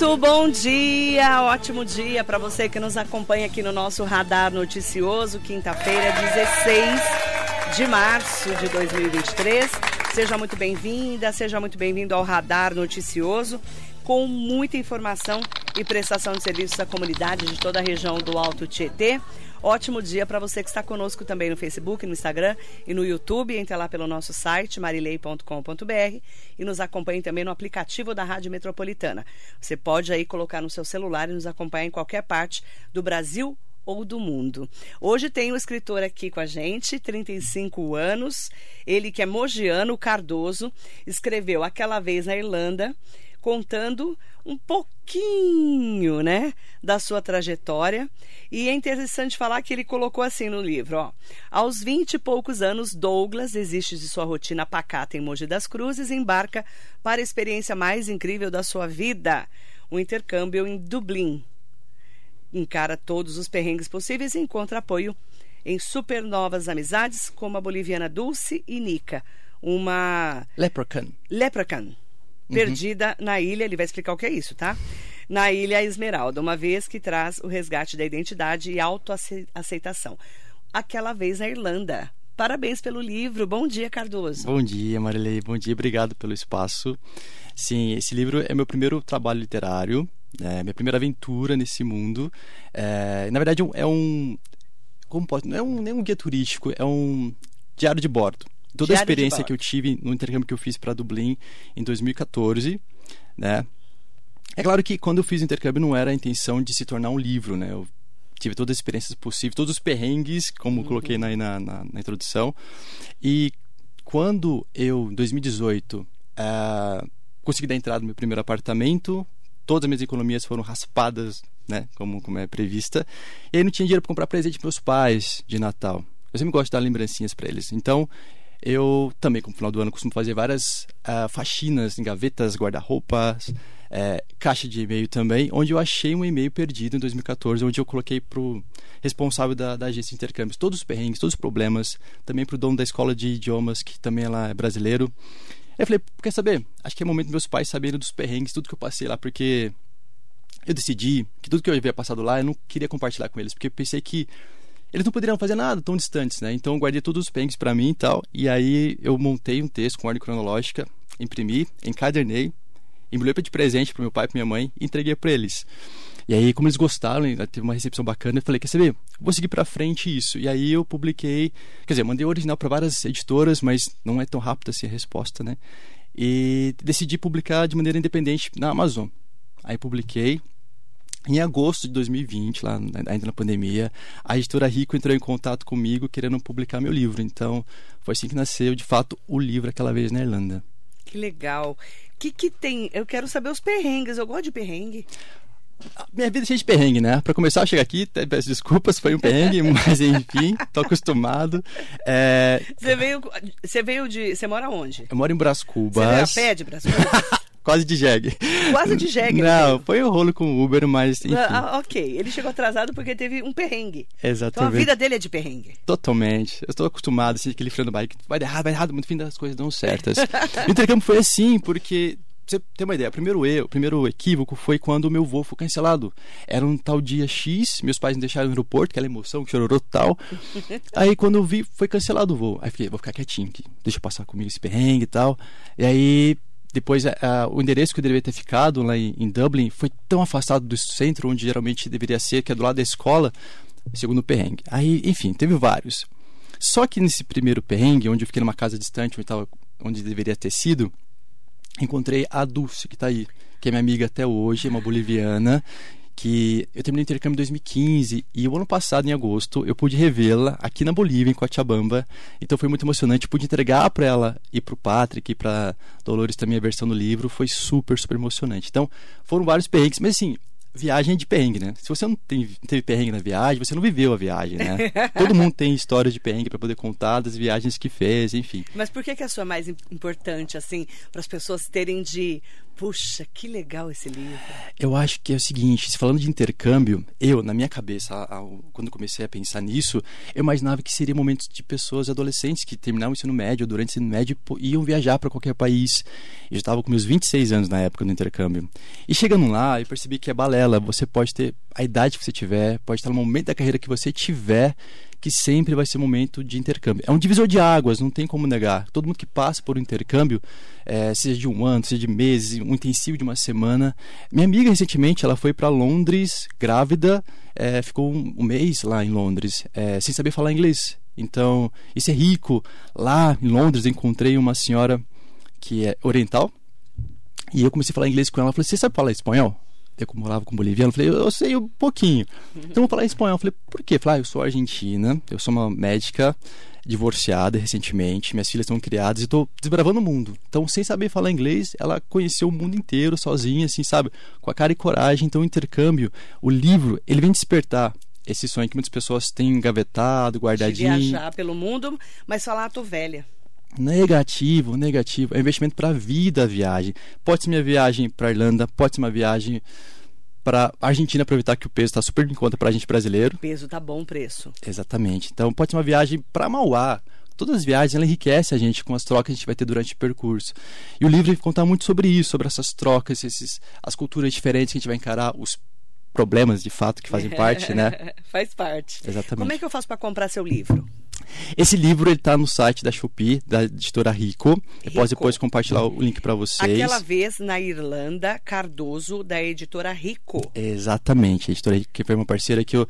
Muito bom dia, ótimo dia para você que nos acompanha aqui no nosso Radar Noticioso, quinta-feira, 16 de março de 2023. Seja muito bem-vinda, seja muito bem-vindo ao Radar Noticioso, com muita informação e prestação de serviços à comunidade de toda a região do Alto Tietê. Ótimo dia para você que está conosco também no Facebook, no Instagram e no YouTube. Entre lá pelo nosso site marilei.com.br e nos acompanhe também no aplicativo da Rádio Metropolitana. Você pode aí colocar no seu celular e nos acompanhar em qualquer parte do Brasil ou do mundo. Hoje tem um escritor aqui com a gente, 35 anos, ele que é mogiano, Cardoso, escreveu Aquela Vez na Irlanda, contando um pouquinho, né, da sua trajetória. E é interessante falar que ele colocou assim no livro, ó. Aos vinte e poucos anos, Douglas desiste de sua rotina pacata em Mogi das Cruzes e embarca para a experiência mais incrível da sua vida, o intercâmbio em Dublin. Encara todos os perrengues possíveis e encontra apoio em super novas amizades, como a boliviana Dulce e Nica, uma... Leprechaun. Leprechaun perdida uhum. na ilha. Ele vai explicar o que é isso, tá? Na Ilha Esmeralda, uma vez que traz o resgate da identidade e autoaceitação. Aquela vez na Irlanda. Parabéns pelo livro. Bom dia, Cardoso. Bom dia, Marilei. Bom dia, obrigado pelo espaço. Sim, esse livro é meu primeiro trabalho literário, é minha primeira aventura nesse mundo. É, na verdade, é um. Como pode, não é um, nem um guia turístico, é um diário de bordo toda a experiência que eu tive no intercâmbio que eu fiz para Dublin em 2014, né? É claro que quando eu fiz o intercâmbio não era a intenção de se tornar um livro, né? Eu tive todas as experiências possíveis, todos os perrengues, como uhum. coloquei na, na, na, na, introdução. E quando eu, em 2018, uh, consegui dar entrada no meu primeiro apartamento, todas as minhas economias foram raspadas, né? Como, como é prevista. E aí não tinha dinheiro para comprar presente para meus pais de Natal. Eu sempre gosto de dar lembrancinhas para eles. Então, eu também, como final do ano, costumo fazer várias uh, faxinas em gavetas, guarda-roupas, é, caixa de e-mail também, onde eu achei um e-mail perdido em 2014, onde eu coloquei para o responsável da, da, agência de intercâmbios todos os perrengues, todos os problemas, também para o dono da escola de idiomas, que também ela é brasileiro. Eu falei, quer saber? Acho que é momento meus pais saberem dos perrengues, tudo que eu passei lá, porque eu decidi que tudo que eu havia passado lá eu não queria compartilhar com eles, porque eu pensei que eles não poderiam fazer nada tão distantes, né? Então eu guardei todos os pengs para mim e tal. E aí eu montei um texto com ordem cronológica, imprimi, encadernei, embrulhei de presente para meu pai e para minha mãe e entreguei para eles. E aí, como eles gostaram, teve uma recepção bacana, eu falei, quer saber? Vou seguir para frente isso. E aí eu publiquei, quer dizer, mandei o original para várias editoras, mas não é tão rápido assim a resposta, né? E decidi publicar de maneira independente na Amazon. Aí publiquei, em agosto de 2020, lá ainda na pandemia, a editora Rico entrou em contato comigo querendo publicar meu livro. Então, foi assim que nasceu, de fato, o livro aquela vez na Irlanda. Que legal. O que, que tem? Eu quero saber os perrengues. Eu gosto de perrengue. Minha vida é cheia de perrengue, né? Para começar a chegar aqui, peço desculpas, foi um perrengue, mas enfim, tô acostumado. É... Você veio, você veio de, você mora onde? Eu moro em Brás Cubas. Você veio a pé de Brás Cubas? Quase de jegue. Quase de jegue. Não, né? foi um rolo com o Uber, mas enfim. Ah, ok, ele chegou atrasado porque teve um perrengue. Exatamente. Então a vida dele é de perrengue. Totalmente. Eu estou acostumado, assim, aquele freio no bike. Vai dar errado, vai dar errado, no fim das coisas dão certas. o intercâmbio foi assim, porque você ter uma ideia, o primeiro erro, o primeiro equívoco foi quando o meu voo foi cancelado. Era um tal dia X, meus pais me deixaram no aeroporto, aquela emoção, que chororou tal. aí quando eu vi, foi cancelado o voo. Aí fiquei, vou ficar quietinho aqui, deixa eu passar comigo esse perrengue e tal. E aí depois, uh, o endereço que eu deveria ter ficado lá em, em, Dublin foi tão afastado do centro, onde geralmente deveria ser, que é do lado da escola, segundo o perrengue. Aí, enfim, teve vários. Só que nesse primeiro perrengue, onde eu fiquei numa casa distante, onde, tava, onde deveria ter sido, encontrei a Dulce, que está aí, que é minha amiga até hoje, é uma boliviana, que eu terminei o intercâmbio em 2015 e o ano passado, em agosto, eu pude revê-la aqui na Bolívia, em Cochabamba. Então foi muito emocionante. pude entregar para ela e para o Patrick e para Dolores também a versão do livro. Foi super, super emocionante. Então foram vários perrengues, mas assim, viagem é de perrengue, né? Se você não tem, teve perrengue na viagem, você não viveu a viagem, né? Todo mundo tem histórias de perrengue para poder contar das viagens que fez, enfim. Mas por que, que a sua é mais importante, assim, para as pessoas terem de Puxa, que legal esse livro. Eu acho que é o seguinte, falando de intercâmbio, eu, na minha cabeça, quando comecei a pensar nisso, eu imaginava que seria momentos de pessoas adolescentes que terminavam o ensino médio, durante o ensino médio, iam viajar para qualquer país. Eu já estava com meus 26 anos na época do intercâmbio. E chegando lá, eu percebi que é balela. Você pode ter a idade que você tiver, pode estar no momento da carreira que você tiver, que sempre vai ser momento de intercâmbio. É um divisor de águas, não tem como negar. Todo mundo que passa por um intercâmbio, é, seja de um ano, seja de meses, um intensivo de uma semana. Minha amiga, recentemente, ela foi para Londres, grávida, é, ficou um, um, mês lá em Londres, é, sem saber falar inglês. Então, isso é rico. Lá em Londres, encontrei uma senhora que é oriental, e eu comecei a falar inglês com ela. Ela falou: Você sabe falar espanhol? Eu morava com boliviano, falei, eu sei um pouquinho. Então vou falar em espanhol. Eu falei, por quê? Eu falei, ah, eu sou argentina, eu sou uma médica divorciada recentemente, minhas filhas estão criadas e estou desbravando o mundo. Então, sem saber falar inglês, ela conheceu o mundo inteiro sozinha, assim, sabe? Com a cara e coragem. Então, o intercâmbio, o livro, ele vem despertar esse sonho que muitas pessoas têm engavetado, guardadinho. De viajar pelo mundo, mas falar, ah, tô velha. Negativo, negativo. É investimento para a vida a viagem. Pode ser minha viagem para Irlanda, pode ser uma viagem para Argentina aproveitar que o peso está super em conta para a gente brasileiro. O peso tá bom preço. Exatamente. Então pode ser uma viagem para Mauá. Todas as viagens ela enriquece a gente com as trocas que a gente vai ter durante o percurso. E o livro conta muito sobre isso, sobre essas trocas, esses, as culturas diferentes que a gente vai encarar, os problemas de fato que fazem parte, né? Faz parte. Exatamente. Como é que eu faço para comprar seu livro? Esse livro ele tá no site da Shopee, da editora Rico. Rico. Eu posso depois compartilhar o link para vocês. Aquela vez na Irlanda, Cardoso, da editora Rico. Exatamente, a editora Rico, que foi uma parceira que eu,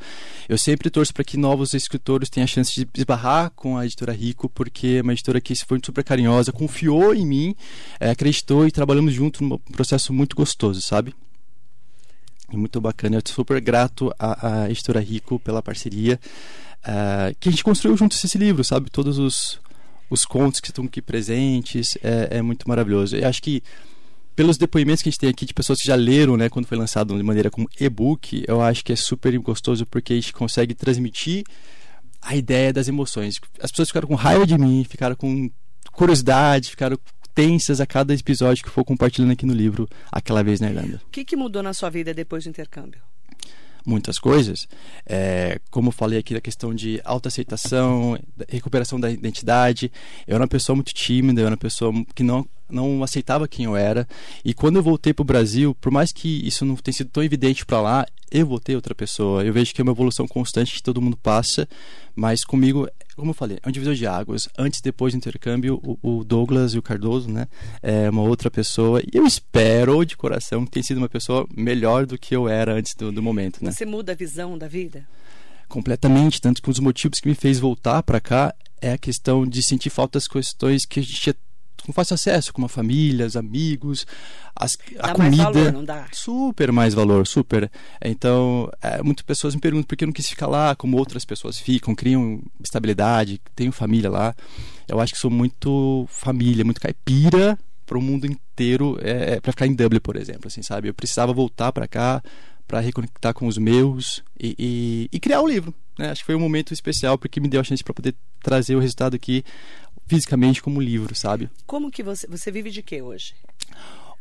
eu sempre torço para que novos escritores tenham a chance de esbarrar com a editora Rico, porque é uma editora que foi super carinhosa, confiou em mim, é, acreditou e trabalhamos junto num processo muito gostoso, sabe? muito bacana. Eu sou super grato à, à editora Rico pela parceria. Uh, que a gente construiu juntos esse livro, sabe? Todos os, os contos que estão aqui presentes. É, é muito maravilhoso. Eu acho que pelos depoimentos que a gente tem aqui de pessoas que já leram, né, quando foi lançado de maneira como e-book, eu acho que é super gostoso porque a gente consegue transmitir a ideia das emoções. As pessoas ficaram com raiva de mim, ficaram com curiosidade, ficaram tensas a cada episódio que for compartilhando aqui no livro Aquela Vez na Irlanda. O que, que mudou na sua vida depois do intercâmbio? Muitas coisas. É, como falei aqui da questão de autoaceitação, recuperação da identidade. Eu era uma pessoa muito tímida, eu era uma pessoa que não não aceitava quem eu era. E quando eu voltei para o Brasil, por mais que isso não tenha sido tão evidente para lá, eu voltei outra pessoa. Eu vejo que é uma evolução constante que todo mundo passa, mas comigo, como eu falei, é um divisor de águas. Antes e depois do intercâmbio, o, Douglas e o Cardoso, né, é uma outra pessoa. E eu espero de coração que tenha sido uma pessoa melhor do que eu era antes do, do momento, né? Você muda a visão da vida? Completamente, tanto que um dos motivos que me fez voltar para cá é a questão de sentir falta das questões que a gente tinha com fácil acesso, como a família, os amigos, as, a comida. Mais valor, não dá. Super mais valor, super. Então, é, muitas pessoas me perguntam por que eu não quis ficar lá, como outras pessoas ficam, criam estabilidade, tenho família lá. Eu acho que sou muito família, muito caipira para o mundo inteiro, é, é para ficar em Dublin, por exemplo, assim, sabe? Eu precisava voltar para cá para reconectar com os meus e, e, e criar o um livro. Né? Acho que foi um momento especial porque me deu a chance para poder trazer o resultado aqui fisicamente como livro, sabe? Como que você você vive de quê hoje?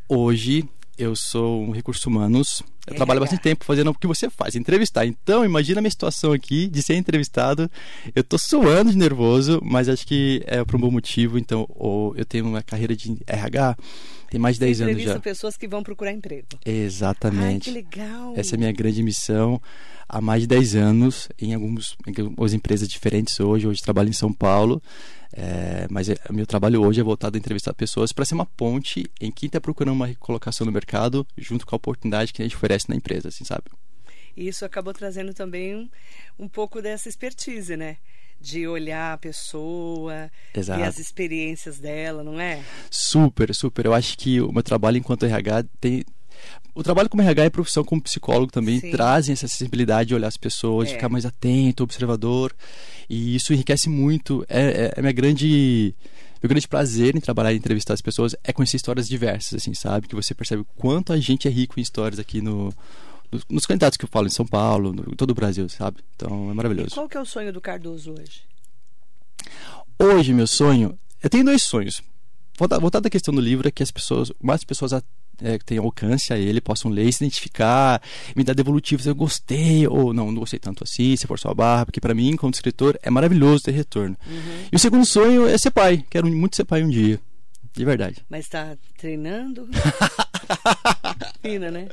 Hoje eu sou um recursos humanos. Eu trabalho bastante tempo fazendo o que você faz, entrevistar. Então, imagina a minha situação aqui de ser entrevistado. Eu tô suando de nervoso, mas acho que é por um bom motivo. Então, eu tenho uma carreira de RH tem mais de 10 anos já. pessoas que vão procurar emprego. Exatamente. Ai, que legal. Essa é a minha grande missão há mais de 10 anos em, alguns, em algumas empresas diferentes hoje. Hoje trabalho em São Paulo. É, mas é, o meu trabalho hoje é voltado a entrevistar pessoas para ser uma ponte em quem está procurando uma recolocação no mercado junto com a oportunidade que a gente oferece na empresa, assim, sabe? E isso acabou trazendo também um, um pouco dessa expertise, né? De olhar a pessoa Exato. e as experiências dela, não é? Super, super. Eu acho que o meu trabalho enquanto RH tem, o trabalho como RH e profissão como psicólogo também Sim. trazem essa sensibilidade de olhar as pessoas, é. de ficar mais atento, observador. E isso enriquece muito. É, é, é minha grande. Meu grande prazer em trabalhar e entrevistar as pessoas é conhecer histórias diversas, assim, sabe? Que você percebe o quanto a gente é rico em histórias aqui no, nos candidatos que eu falo em São Paulo, no, em todo o Brasil, sabe? Então é maravilhoso. E qual que é o sonho do Cardoso hoje? Hoje, meu sonho. Eu tenho dois sonhos. voltado à questão do livro é que as pessoas, mais pessoas é, tenham alcance a ele, possam ler, se identificar, me dar devolutivos, eu gostei, ou não, não gostei tanto assim, se for sua barra, porque para mim, como escritor, é maravilhoso ter retorno. Uhum. E o segundo sonho é ser pai, quero muito ser pai um dia. De verdade. Mas está treinando? Fina, né?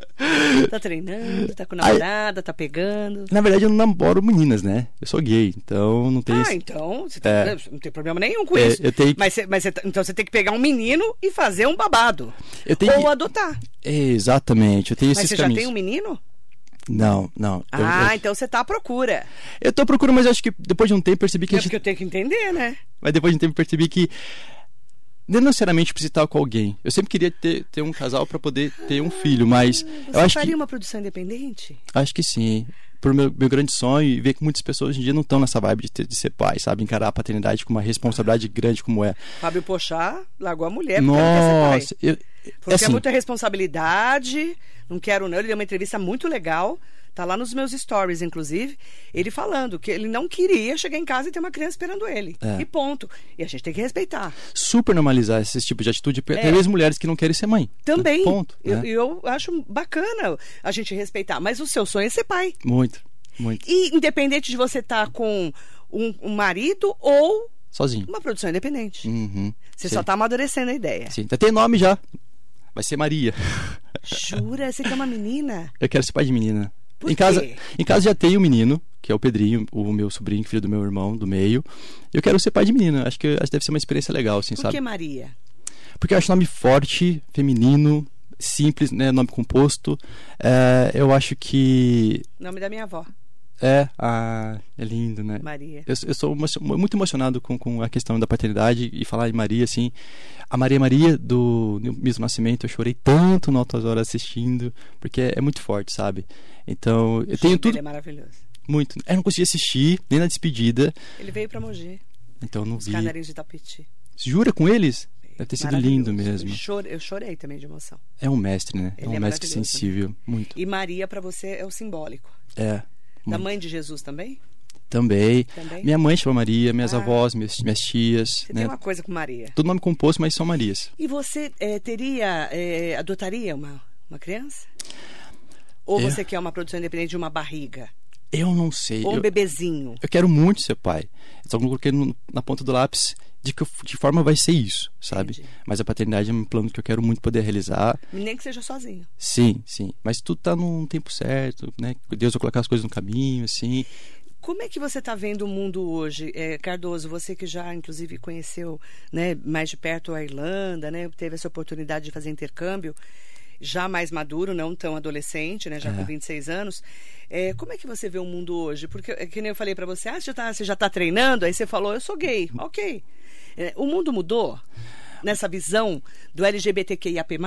Tá treinando, tá com namorada, tá pegando. Na verdade, eu não namoro meninas, né? Eu sou gay, então não tem. Ah, então você tá, é, não tem problema nenhum com é, isso. Eu tenho... Mas, mas você, então você tem que pegar um menino e fazer um babado. Eu tenho... Ou adotar. exatamente, eu tenho mas esses você caminhos. já tem um menino? Não, não. Ah, eu, então você tá à procura. Eu tô à procura, mas acho que depois de um tempo percebi que. É gente... porque eu tenho que entender, né? Mas depois de um tempo percebi que não necessariamente precisa estar com alguém. Eu sempre queria ter, ter um casal para poder ter um filho, mas Você eu acho faria que uma produção independente? Acho que sim. Por meu, meu grande sonho e ver que muitas pessoas hoje em dia não estão nessa vibe de, ter, de ser pai, sabe? Encarar a paternidade com uma responsabilidade grande como é. Fábio Pochá largou a mulher porque Nossa, não quer ser pai. Eu, porque é assim, é muita responsabilidade, não quero não. Ele deu uma entrevista muito legal Tá lá nos meus stories, inclusive, ele falando que ele não queria chegar em casa e ter uma criança esperando ele. É. E ponto. E a gente tem que respeitar. Super normalizar esse tipo de atitude, é. até mesmo mulheres que não querem ser mãe. Também. Né? Ponto. Eu, né? eu acho bacana a gente respeitar. Mas o seu sonho é ser pai. Muito, muito. E independente de você estar tá com um, um marido ou sozinho. Uma produção independente. Uhum, você sim. só está amadurecendo a ideia. Sim, tem nome já. Vai ser Maria. Jura? Você quer uma menina? Eu quero ser pai de menina. Por em casa, em casa já tem um menino, que é o Pedrinho, o meu sobrinho, filho do meu irmão, do meio. Eu quero ser pai de menina. Acho que, acho que deve ser uma experiência legal, assim, Por sabe? Por que Maria? Porque eu acho nome forte, feminino, simples, né? Nome composto. É, eu acho que. Nome da minha avó. É, ah, é lindo, né? Maria. Eu, eu sou muito emocionado com, com a questão da paternidade e falar em Maria, assim. A Maria Maria do mesmo nascimento, eu chorei tanto no Altas Horas assistindo, porque é, é, muito forte, sabe? Então, eu tenho tudo. Ele é maravilhoso. Muito. Eu não consegui assistir, nem na despedida. Ele veio pra Mogi. Então, não Os vi. Canarinhos de Tapiti. Jura com eles? Deve ter sido lindo mesmo. Eu chorei, eu chorei, também de emoção. É um mestre, né? Ele é um é mestre sensível, muito. E Maria para você é o simbólico. É. Da mãe de Jesus também? Também. também. Minha mãe chama Maria, minhas ah. avós, minhas, minhas tias. Você né? tem uma coisa com Maria. Todo nome composto, mas são Marias. E você é, teria, é, adotaria uma, uma criança? Ou é. você quer uma produção independente de uma barriga? Eu não sei. Ou um bebezinho? Eu quero muito ser pai. Só que eu coloquei no, na ponta do lápis de que de forma vai ser isso, sabe? Entendi. Mas a paternidade é um plano que eu quero muito poder realizar. Nem que seja sozinho. Sim, sim. Mas tudo tá num tempo certo, né? Deus vai colocar as coisas no caminho, assim. Como é que você está vendo o mundo hoje, é, Cardoso? Você que já, inclusive, conheceu né, mais de perto a Irlanda, né? Teve essa oportunidade de fazer intercâmbio já mais maduro, não tão adolescente, né, já é. com 26 anos. É, como é que você vê o mundo hoje? Porque, é que nem eu falei para você, ah, você já está tá treinando, aí você falou, eu sou gay. Ok. É, o mundo mudou? Nessa visão do LGBTQIAP+.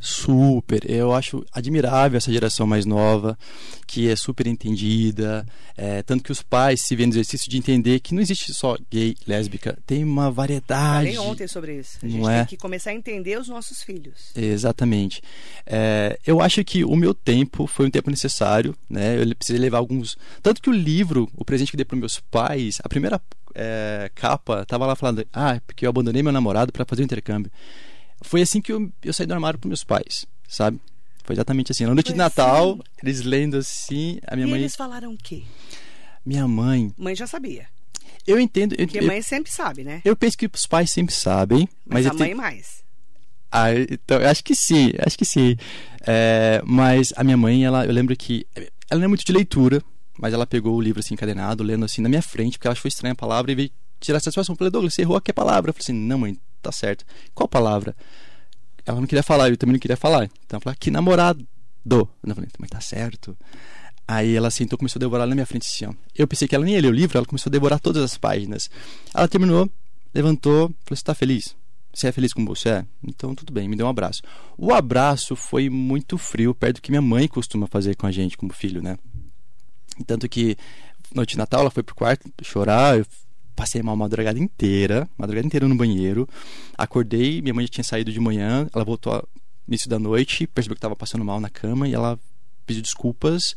Super. Eu acho admirável essa geração mais nova, que é super entendida, é, tanto que os pais se vêem no exercício de entender que não existe só gay, lésbica, tem uma variedade. Falei ontem sobre isso. A gente não é? tem que começar a entender os nossos filhos. Exatamente. É, eu acho que o meu tempo foi um tempo necessário, né? Eu precisei levar alguns... Tanto que o livro, o presente que dei para meus pais, a primeira é, capa, tava lá falando, ah, porque eu abandonei meu namorado para fazer o intercâmbio. Foi assim que eu, eu saí do armário para meus pais, sabe? Foi exatamente assim. Na noite Foi de Natal, assim. eles lendo assim, a minha e mãe. eles falaram o quê? Minha mãe. Mãe já sabia. Eu entendo. Eu, Porque mãe sempre sabe, né? Eu penso que os pais sempre sabem. Mas, mas a mãe mais. Ah, então, eu acho que sim, acho que sim. É, mas a minha mãe, ela, eu lembro que ela não é muito de leitura, mas ela pegou o livro assim encadenado, lendo assim na minha frente, porque ela achou estranha a palavra e veio tirar satisfação. Eu falei, Douglas, você errou aqui a palavra. Eu falei assim, não, mãe, tá certo. Qual palavra? Ela não queria falar, eu também não queria falar. Então ela falou, que namorado. Eu falei, mas tá certo. Aí ela sentou começou a devorar na minha frente assim, ó. Eu pensei que ela nem ia ler o livro, ela começou a devorar todas as páginas. Ela terminou, levantou, falou, você tá feliz? Você é feliz com você? É? Então tudo bem, me deu um abraço. O abraço foi muito frio, perto do que minha mãe costuma fazer com a gente como filho, né? Tanto que noite de Natal ela foi pro quarto chorar, eu passei mal a madrugada inteira, madrugada inteira no banheiro. Acordei, minha mãe já tinha saído de manhã, ela voltou início da noite, percebeu que estava passando mal na cama e ela pediu desculpas.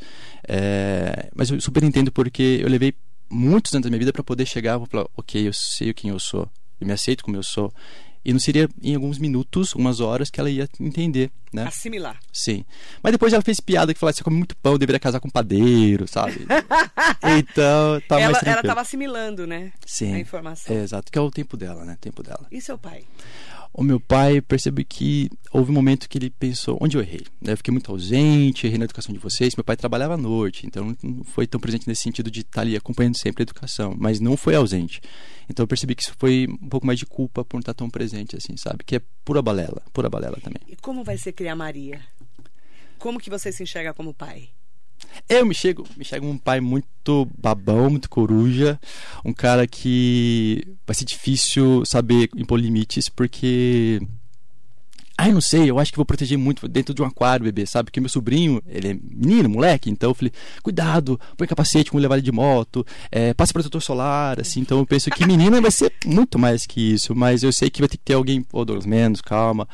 É, mas eu super entendo porque eu levei muitos anos da minha vida para poder chegar e falar, ok, eu sei quem eu sou, eu me aceito como eu sou. E não seria em alguns minutos, umas horas, que ela ia entender, né? Assimilar. Sim. Mas depois ela fez piada que falava: você come muito pão, deveria casar com um padeiro, sabe? então, tá ela, mais tranquilo. Ela tava assimilando, né? Sim. A informação. É, exato, que é o tempo dela, né? O tempo dela. E seu pai? O meu pai percebe que houve um momento que ele pensou: onde eu errei? Eu fiquei muito ausente, errei na educação de vocês. Meu pai trabalhava à noite, então não foi tão presente nesse sentido de estar ali acompanhando sempre a educação, mas não foi ausente. Então eu percebi que isso foi um pouco mais de culpa por não estar tão presente, assim, sabe? Que é pura balela, pura balela também. E como vai ser criar Maria? Como que você se enxerga como pai? Eu me chego, me chego um pai muito babão, muito coruja, um cara que vai ser difícil saber impor limites, porque Ai, não sei, eu acho que vou proteger muito dentro de um aquário, bebê, sabe? Porque meu sobrinho, ele é menino, moleque, então eu falei, cuidado, põe capacete quando levar ele de moto, é, passa protetor solar, assim. Então eu penso que menina vai ser muito mais que isso, mas eu sei que vai ter que ter alguém, pô, Douglas, menos, calma.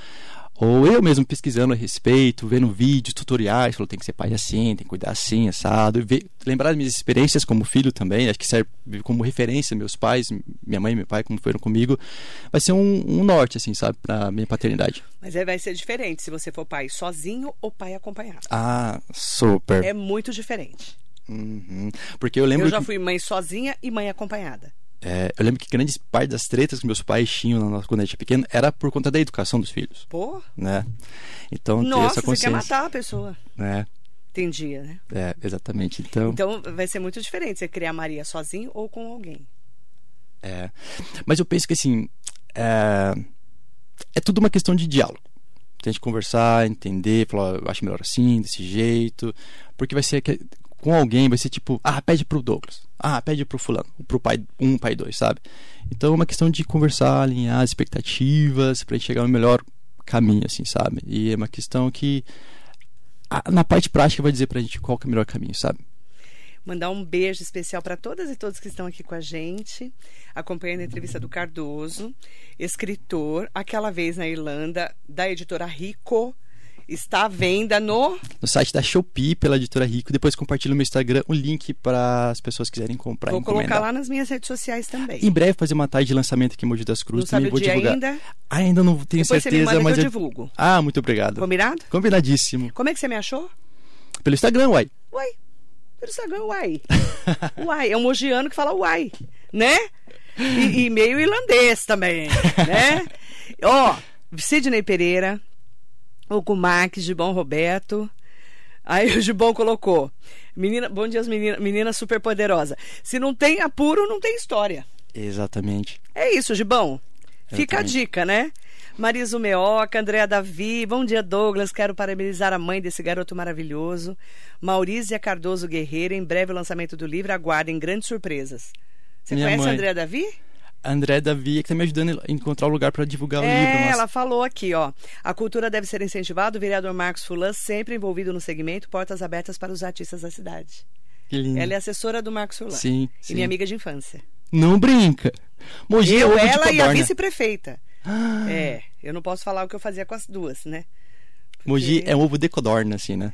Ou eu mesmo pesquisando a respeito, vendo vídeos, tutoriais, falou, tem que ser pai assim, tem que cuidar assim, assado. Ver, lembrar das minhas experiências como filho também, acho que serve como referência, meus pais, minha mãe e meu pai, como foram comigo, vai ser um, um norte, assim, sabe, pra minha paternidade. Mas aí vai ser diferente se você for pai sozinho ou pai acompanhado. Ah, super. É muito diferente. Uhum. Porque eu lembro. Eu já que... fui mãe sozinha e mãe acompanhada. É, eu lembro que grande parte das tretas que meus pais tinham quando a gente era pequeno era por conta da educação dos filhos. Pô. Né? Então, Nossa, essa consciência. você quer matar a pessoa. É. Tem dia, né? É, exatamente. Então, então vai ser muito diferente você criar Maria sozinho ou com alguém. É. Mas eu penso que assim. É, é tudo uma questão de diálogo. Tem que conversar, entender, falar, eu acho melhor assim, desse jeito. Porque vai ser com alguém vai ser tipo, ah, pede pro Douglas, ah, pede pro fulano, pro pai um, pai dois, sabe? Então é uma questão de conversar, alinhar as expectativas gente chegar no melhor caminho, assim, sabe? E é uma questão que na parte prática vai dizer pra gente qual é o melhor caminho, sabe? Mandar um beijo especial para todas e todos que estão aqui com a gente, acompanhando a entrevista do Cardoso, escritor, aquela vez na Irlanda, da editora Rico, está à venda no no site da Shopee pela editora Rico. Depois compartilho no meu Instagram o link para as pessoas quiserem comprar. Vou colocar lá nas minhas redes sociais também. Em breve fazer uma tarde de lançamento aqui em Mogi das Cruzes. Não também sabe vou divulgar. ainda? Ainda não tenho Depois certeza, você me manda mas eu- divulgo. Ah, muito obrigado. Combinado? Combinadíssimo. Como é que você me achou? Pelo Instagram, uai. Uai. Pelo Instagram, uai. uai. É um mogiano que fala uai, né? E, e meio irlandês também, né? Ó, Sidney Pereira, Hugo Marques, Gibão Roberto. Aí o Gibão colocou. Menina, bom dia, menina, menina super poderosa. Se não tem apuro, não tem história. Exatamente. É isso, Gibão. Fica a dica, né? Marisa Meoca, Andréa Davi, bom dia, Douglas. Quero parabenizar a mãe desse garoto maravilhoso. Maurícia Cardoso Guerreiro, em breve o lançamento do livro. Aguardem grandes surpresas. Você Minha conhece a mãe. Andréa Davi? André Davi é que tá me ajudando a encontrar o lugar para divulgar o livro. É, Nossa, ela falou aqui, ó. A cultura deve ser incentivada. O vereador Marcos Fulan, sempre envolvido no segmento, portas abertas para os artistas da cidade. que lindo. Ela é assessora do Marcos Fulan. Sim, E sim. minha amiga de infância. Não brinca. Mogi é Eu, de ela e a vice-prefeita. É, eu não posso falar o que eu fazia com as duas, né? Mogi Porque- é um ovo de codorna, assim, né?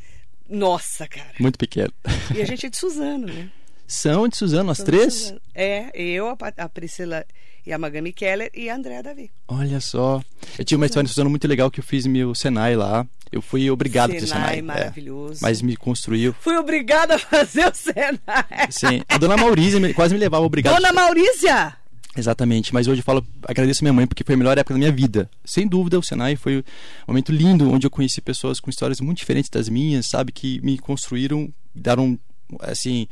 Nossa, cara. Muito pequeno. E a gente é de Suzano, né? São de Suzano, as Somos três? Suzano. É, eu, a, a Priscila e a Magami Keller e a Andréa Davi. Olha só. Eu tinha uma história em Suzano muito legal que eu fiz meu Senai lá. Eu fui obrigado a ter Senai, Senai. é. maravilhoso. Mas me construiu. Fui obrigada a fazer o Senai. Sim. A dona Maurícia quase me levava obrigado. Dona Maurícia! Exatamente, mas hoje eu falo, agradeço minha mãe porque foi a melhor época da minha vida. Sem dúvida, o Senai foi um momento lindo onde eu conheci pessoas com histórias muito diferentes das minhas, sabe, que me construíram, deram assim,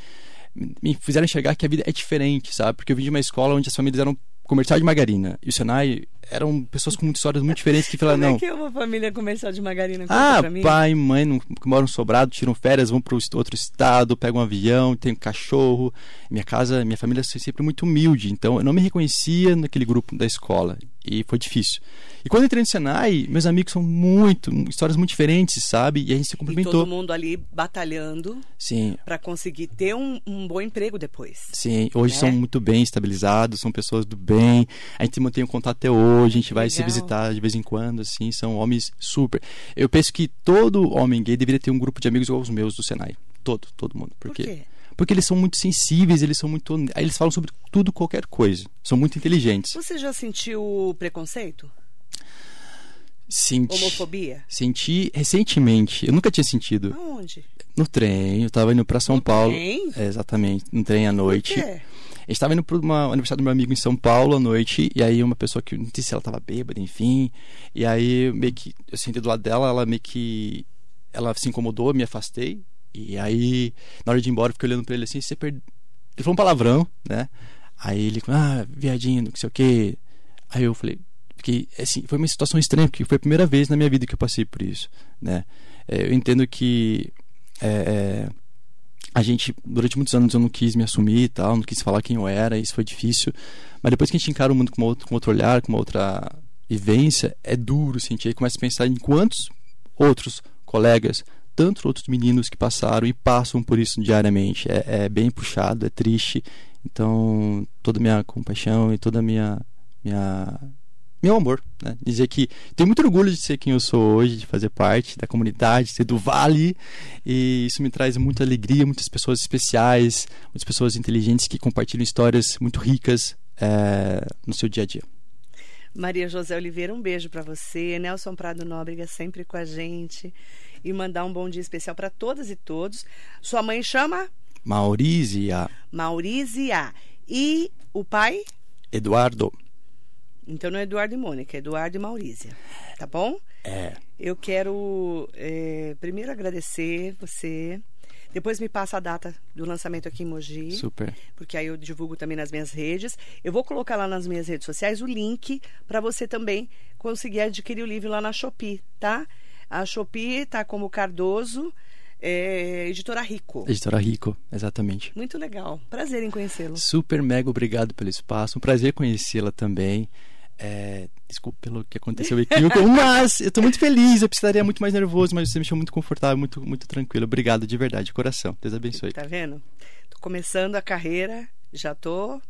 me fizeram enxergar que a vida é diferente, sabe? Porque eu vim de uma escola onde as famílias eram comercial de margarina e o Senai eram pessoas com histórias muito diferentes que falaram, Como não, é que é uma família comercial de margarina? Ah, pai, mãe não, que moram sobrado, tiram férias, vão para outro estado, pegam um avião, tem um cachorro. Minha casa, minha família foi sempre muito humilde, então eu não me reconhecia naquele grupo da escola e foi difícil. E quando eu entrei no Senai, meus amigos são muito, histórias muito diferentes, sabe? E a gente se E complementou. todo mundo ali batalhando Sim, pra conseguir ter um, um bom emprego depois. Sim, hoje Né? são muito bem estabilizados, são pessoas do bem. A gente mantém um contato até hoje, a gente vai se Legal. visitar de vez em quando, assim, são homens super. Eu penso que todo homem gay deveria ter um grupo de amigos igual os meus do Senai. Todo, todo mundo. Por Porque, quê? Porque eles são muito sensíveis, eles são muito. Eles falam sobre tudo, qualquer coisa. São muito inteligentes. Você já sentiu preconceito? Senti, Homofobia? Senti recentemente. Eu nunca tinha sentido. Aonde? No trem, eu tava indo pra São No Paulo. trem? É, exatamente, no trem à Por noite. quê? A gente tava indo pro uma aniversário do meu amigo em São Paulo à noite, e aí uma pessoa que, não sei se ela tava bêbada, enfim, e aí meio que, eu sentei do lado dela, ela meio que, ela se incomodou, eu me afastei, e aí, na hora de ir embora, eu fiquei olhando pra ele assim, você perdeu, ele falou um palavrão, né, aí ele, ah, viadinho, não sei o quê, aí eu falei, porque, assim, foi uma situação estranha, porque foi a primeira vez na minha vida que eu passei por isso, né, É, eu entendo que, é, é, a gente, durante muitos anos eu não quis me assumir e tal, não quis falar quem eu era, isso foi difícil. Mas depois que a gente encara o mundo com, uma outra, com outro olhar, com uma outra vivência, é duro sentir. Aí começa a pensar em quantos outros colegas, tantos outros meninos que passaram e passam por isso diariamente. É, é bem puxado, é triste. Então, toda a minha compaixão e toda a minha, minha meu amor, né? Dizer que tenho muito orgulho de ser quem eu sou hoje, de fazer parte da comunidade, de ser do Vale, e isso me traz muita alegria, muitas pessoas especiais, muitas pessoas inteligentes que compartilham histórias muito ricas é, no seu dia a dia. Maria José Oliveira, um beijo para você. Nelson Prado Nóbrega sempre com a gente. E mandar um bom dia especial para todas e todos. Sua mãe chama Maurícia, Maurícia. E o pai? Eduardo, Então não é Eduardo e Mônica, é Eduardo e Maurícia. Tá bom? é, Eu quero é, primeiro agradecer você. Depois me passa a data do lançamento aqui em Mogi. super. porque aí eu divulgo também nas minhas redes. Eu vou colocar lá nas minhas redes sociais o link para você também conseguir adquirir o livro lá na Shopee, tá? A Shopee tá como Cardoso, é, editora Rico. Editora Rico, exatamente. Muito legal. Prazer em conhecê-lo. Super mega obrigado pelo espaço, um prazer conhecê-la também. É, desculpa pelo que aconteceu aqui, mas eu tô muito feliz. Eu precisaria muito mais nervoso, mas você me deixou muito confortável, muito, muito tranquilo. Obrigado de verdade, de coração. Deus abençoe. Tá vendo? Tô começando a carreira, já tô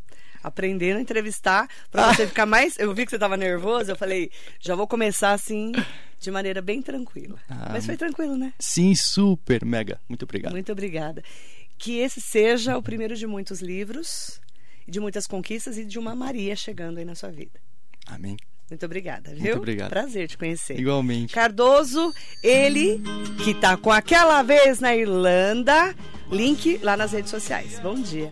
aprendendo a entrevistar para você ficar mais. Eu vi que você tava nervoso, eu falei, já vou começar assim de maneira bem tranquila. Ah, Mas foi tranquilo, né? Sim, super mega. Muito obrigado. Muito obrigada. Que esse seja o primeiro de muitos livros, de muitas conquistas e de uma Maria chegando aí na sua vida. Amém. Muito obrigada, viu? Muito obrigado. Prazer te conhecer. Igualmente. Cardoso, ele que tá com aquela vez na Irlanda. Link lá nas redes sociais. Bom dia.